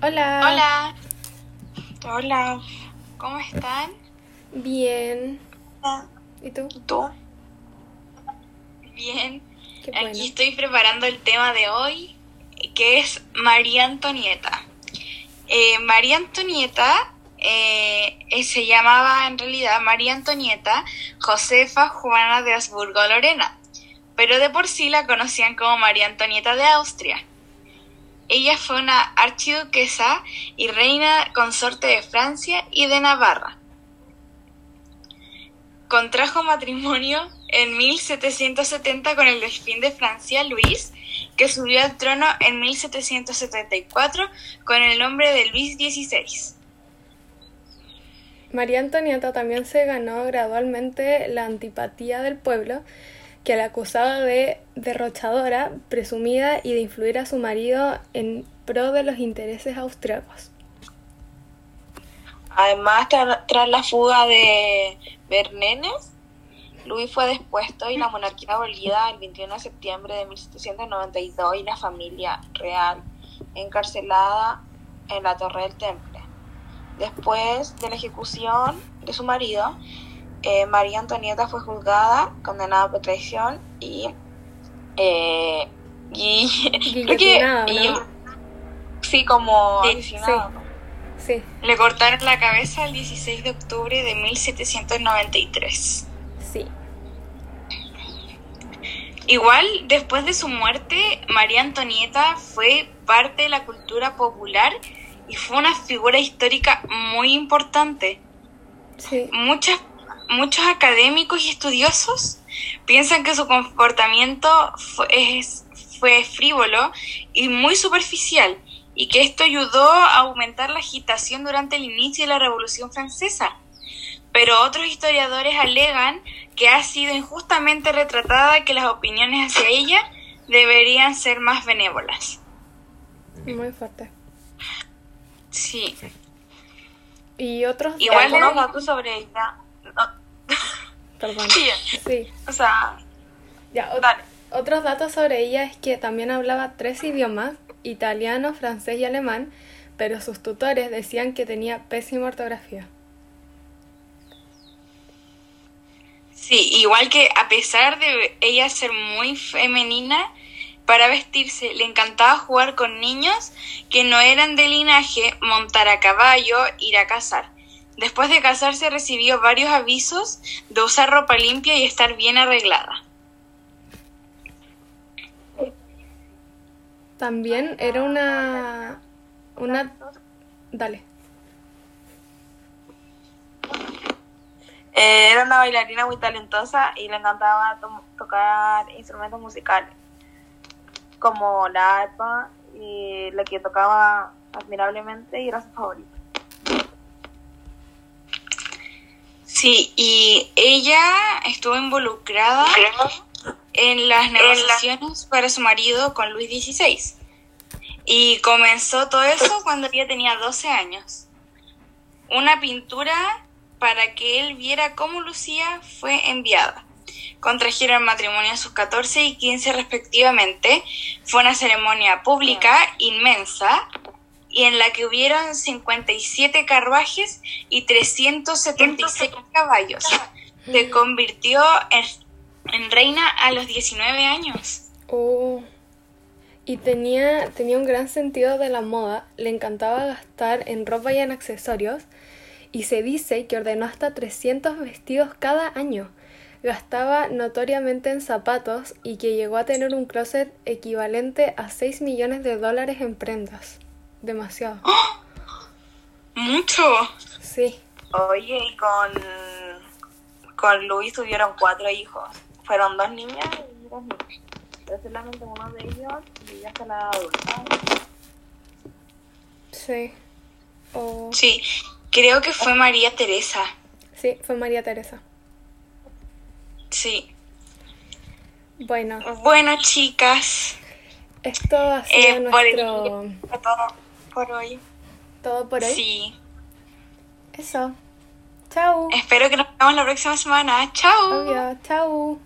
Hola. Hola. Hola. ¿Cómo están? Bien. ¿Y tú? ¿Tú? Bien. Qué Aquí bueno. estoy preparando el tema de hoy, que es María Antonieta. Eh, María Antonieta eh, eh, se llamaba en realidad María Antonieta Josefa Juana de Habsburgo-Lorena, pero de por sí la conocían como María Antonieta de Austria. Ella fue una archiduquesa y reina consorte de Francia y de Navarra. Contrajo matrimonio en 1770 con el delfín de Francia, Luis, que subió al trono en 1774 con el nombre de Luis XVI. María Antonieta también se ganó gradualmente la antipatía del pueblo, que la acusaba de derrochadora, presumida y de influir a su marido en pro de los intereses austriacos. Además, tra- tras la fuga de Bernenes, Luis fue despuesto y la monarquía abolida el 21 de septiembre de 1792 y la familia real encarcelada en la Torre del Temple. Después de la ejecución de su marido, eh, María Antonieta fue juzgada, condenada por traición y... eh, y creo que... Guillotinada, ¿no? y- sí, como Sí, asesinado. Sí, Le cortaron la cabeza el 16 de octubre de 1793. sí. Igual, después de su muerte, María Antonieta fue parte de la cultura popular y fue una figura histórica muy importante. Sí, Muchas, muchos académicos y estudiosos piensan que su comportamiento fue, es- fue frívolo y muy superficial y que esto ayudó a aumentar la agitación durante el inicio de la Revolución Francesa. Pero otros historiadores alegan que ha sido injustamente retratada que las opiniones hacia ella deberían ser más benévolas. muy fuerte. Sí. Y otros... Igual algunos datos sobre ella. Perdón. sí, Sí. o sea, Ya, dale. Otros datos sobre ella es que también hablaba tres idiomas, italiano, francés y alemán, pero sus tutores decían que tenía pésima ortografía. Sí, igual que a pesar de ella ser muy femenina para vestirse, le encantaba jugar con niños que no eran de linaje, montar a caballo, ir a cazar. Después de casarse recibió varios avisos de usar ropa limpia y estar bien arreglada. También era una... una... Dale. Eh, era una bailarina muy talentosa y le encantaba to- tocar instrumentos musicales, como la arpa, y la que tocaba admirablemente y era su favorita. Sí, y ella estuvo involucrada en las negociaciones para su marido con Luis XVI. Y comenzó todo eso cuando ella tenía 12 años. Una pintura para que él viera cómo lucía fue enviada. Contrajeron matrimonio a sus 14 y 15 respectivamente. Fue una ceremonia pública inmensa y en la que hubieron 57 carruajes y 376 caballos. Se convirtió en, en reina a los 19 años. Oh. Y tenía, tenía un gran sentido de la moda, le encantaba gastar en ropa y en accesorios, y se dice que ordenó hasta 300 vestidos cada año. Gastaba notoriamente en zapatos y que llegó a tener un closet equivalente a 6 millones de dólares en prendas. Demasiado. Mucho. Sí, Oye, y con, con Luis tuvieron cuatro hijos. Fueron dos niñas y dos niños. Pero solamente uno de ellos y ya está la adulta. sí. Oh, Sí, creo que fue María Teresa. sí, fue María Teresa. Sí. Bueno, Bueno, chicas, esto ha sido eh, por, el- nuestro... fue todo por hoy. todo por hoy. Sí. Eso. Chao. Espero que nos veamos la próxima semana. Chao. Obvio. Chao.